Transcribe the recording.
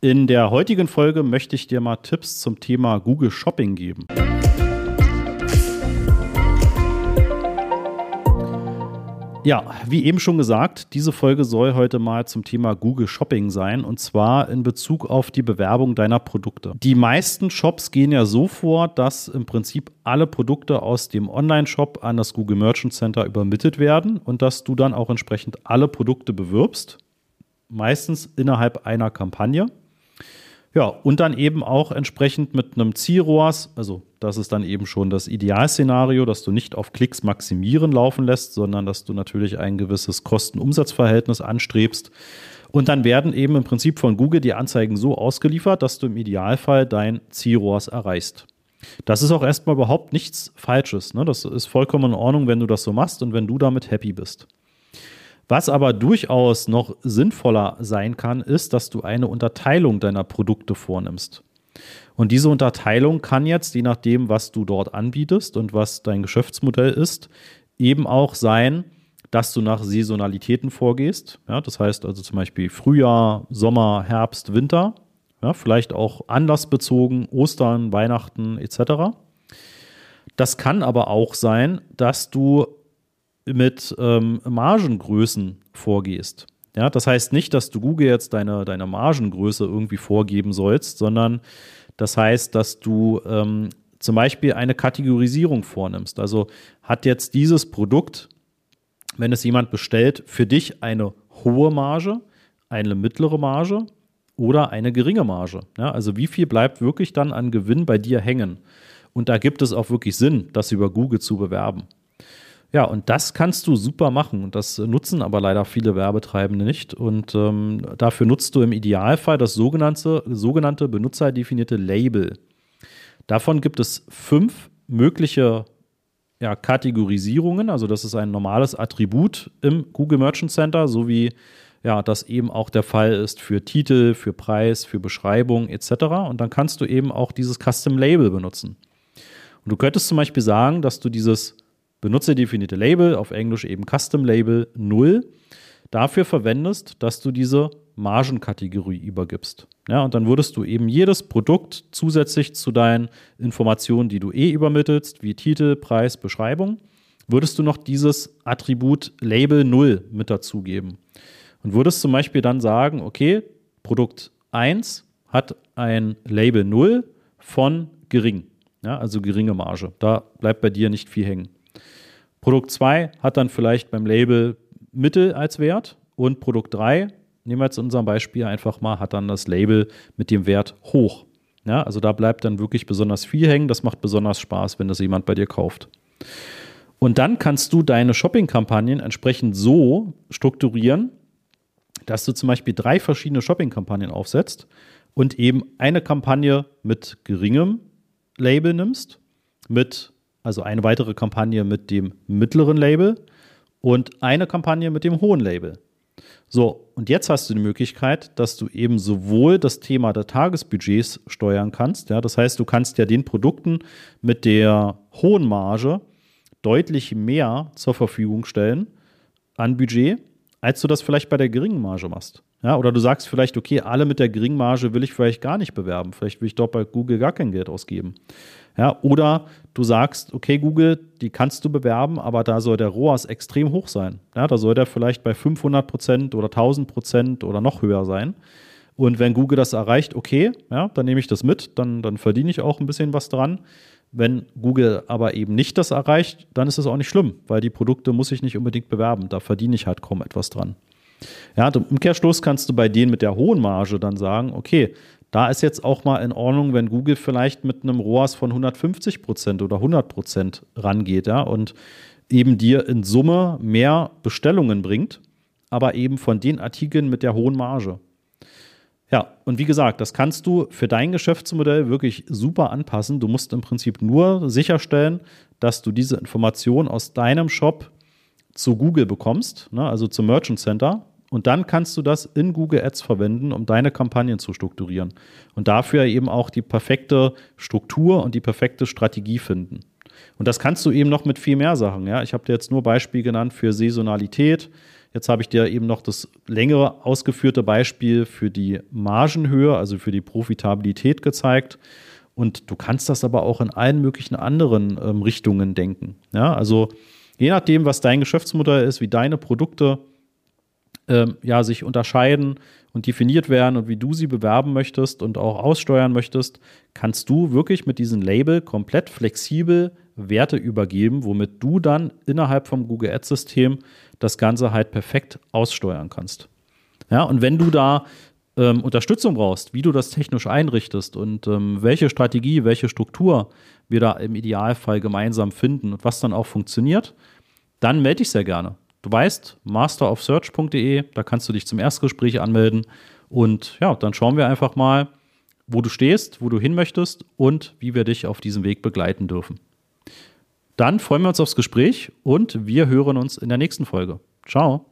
In der heutigen Folge möchte ich dir mal Tipps zum Thema Google Shopping geben. Ja, wie eben schon gesagt, diese Folge soll heute mal zum Thema Google Shopping sein und zwar in Bezug auf die Bewerbung deiner Produkte. Die meisten Shops gehen ja so vor, dass im Prinzip alle Produkte aus dem Online-Shop an das Google Merchant Center übermittelt werden und dass du dann auch entsprechend alle Produkte bewirbst, meistens innerhalb einer Kampagne. Ja, und dann eben auch entsprechend mit einem Zielrohrs, also das ist dann eben schon das Idealszenario, dass du nicht auf Klicks maximieren laufen lässt, sondern dass du natürlich ein gewisses Kosten-Umsatz-Verhältnis anstrebst. Und dann werden eben im Prinzip von Google die Anzeigen so ausgeliefert, dass du im Idealfall dein Zielrohrs erreichst. Das ist auch erstmal überhaupt nichts Falsches. Ne? Das ist vollkommen in Ordnung, wenn du das so machst und wenn du damit happy bist. Was aber durchaus noch sinnvoller sein kann, ist, dass du eine Unterteilung deiner Produkte vornimmst. Und diese Unterteilung kann jetzt, je nachdem, was du dort anbietest und was dein Geschäftsmodell ist, eben auch sein, dass du nach Saisonalitäten vorgehst. Ja, das heißt also zum Beispiel Frühjahr, Sommer, Herbst, Winter. Ja, vielleicht auch anlassbezogen, Ostern, Weihnachten etc. Das kann aber auch sein, dass du mit ähm, Margengrößen vorgehst. Ja, das heißt nicht, dass du Google jetzt deine, deine Margengröße irgendwie vorgeben sollst, sondern das heißt, dass du ähm, zum Beispiel eine Kategorisierung vornimmst. Also hat jetzt dieses Produkt, wenn es jemand bestellt, für dich eine hohe Marge, eine mittlere Marge oder eine geringe Marge? Ja, also wie viel bleibt wirklich dann an Gewinn bei dir hängen? Und da gibt es auch wirklich Sinn, das über Google zu bewerben. Ja, und das kannst du super machen. Und das nutzen aber leider viele Werbetreibende nicht. Und ähm, dafür nutzt du im Idealfall das sogenannte, sogenannte benutzerdefinierte Label. Davon gibt es fünf mögliche ja, Kategorisierungen. Also das ist ein normales Attribut im Google Merchant Center, so wie ja, das eben auch der Fall ist für Titel, für Preis, für Beschreibung etc. Und dann kannst du eben auch dieses Custom Label benutzen. Und du könntest zum Beispiel sagen, dass du dieses benutzerdefinierte Label, auf Englisch eben Custom Label 0, dafür verwendest, dass du diese Margenkategorie übergibst. Ja, und dann würdest du eben jedes Produkt zusätzlich zu deinen Informationen, die du eh übermittelst, wie Titel, Preis, Beschreibung, würdest du noch dieses Attribut Label 0 mit dazugeben. Und würdest zum Beispiel dann sagen, okay, Produkt 1 hat ein Label 0 von gering, ja, also geringe Marge. Da bleibt bei dir nicht viel hängen. Produkt 2 hat dann vielleicht beim Label Mittel als Wert und Produkt 3, nehmen wir jetzt in unserem Beispiel einfach mal, hat dann das Label mit dem Wert hoch. Ja, also da bleibt dann wirklich besonders viel hängen. Das macht besonders Spaß, wenn das jemand bei dir kauft. Und dann kannst du deine Shopping-Kampagnen entsprechend so strukturieren, dass du zum Beispiel drei verschiedene Shopping-Kampagnen aufsetzt und eben eine Kampagne mit geringem Label nimmst, mit also eine weitere Kampagne mit dem mittleren Label und eine Kampagne mit dem hohen Label. So, und jetzt hast du die Möglichkeit, dass du eben sowohl das Thema der Tagesbudgets steuern kannst. Ja, das heißt, du kannst ja den Produkten mit der hohen Marge deutlich mehr zur Verfügung stellen an Budget, als du das vielleicht bei der geringen Marge machst. Ja, oder du sagst vielleicht, okay, alle mit der geringen Marge will ich vielleicht gar nicht bewerben. Vielleicht will ich dort bei Google gar kein Geld ausgeben. Ja, oder du sagst, okay, Google, die kannst du bewerben, aber da soll der ROAS extrem hoch sein. Ja, da soll der vielleicht bei 500 Prozent oder 1000 Prozent oder noch höher sein. Und wenn Google das erreicht, okay, ja, dann nehme ich das mit, dann, dann verdiene ich auch ein bisschen was dran. Wenn Google aber eben nicht das erreicht, dann ist es auch nicht schlimm, weil die Produkte muss ich nicht unbedingt bewerben. Da verdiene ich halt kaum etwas dran. Ja, im Umkehrschluss kannst du bei denen mit der hohen Marge dann sagen, okay, da ist jetzt auch mal in Ordnung, wenn Google vielleicht mit einem ROAS von 150 Prozent oder 100 Prozent rangeht ja, und eben dir in Summe mehr Bestellungen bringt, aber eben von den Artikeln mit der hohen Marge. Ja, und wie gesagt, das kannst du für dein Geschäftsmodell wirklich super anpassen. Du musst im Prinzip nur sicherstellen, dass du diese Information aus deinem Shop zu Google bekommst, ne, also zum Merchant Center, und dann kannst du das in Google Ads verwenden, um deine Kampagnen zu strukturieren. Und dafür eben auch die perfekte Struktur und die perfekte Strategie finden. Und das kannst du eben noch mit viel mehr Sachen. Ja? Ich habe dir jetzt nur Beispiel genannt für Saisonalität. Jetzt habe ich dir eben noch das längere ausgeführte Beispiel für die Margenhöhe, also für die Profitabilität gezeigt. Und du kannst das aber auch in allen möglichen anderen ähm, Richtungen denken. Ja, also je nachdem, was dein Geschäftsmodell ist, wie deine Produkte ähm, ja, sich unterscheiden und definiert werden und wie du sie bewerben möchtest und auch aussteuern möchtest, kannst du wirklich mit diesem Label komplett flexibel Werte übergeben, womit du dann innerhalb vom Google Ads-System das Ganze halt perfekt aussteuern kannst. Ja, und wenn du da ähm, Unterstützung brauchst, wie du das technisch einrichtest und ähm, welche Strategie, welche Struktur wir da im Idealfall gemeinsam finden und was dann auch funktioniert, dann melde dich sehr gerne. Du weißt, masterofsearch.de, da kannst du dich zum Erstgespräch anmelden und ja, dann schauen wir einfach mal, wo du stehst, wo du hin möchtest und wie wir dich auf diesem Weg begleiten dürfen. Dann freuen wir uns aufs Gespräch und wir hören uns in der nächsten Folge. Ciao.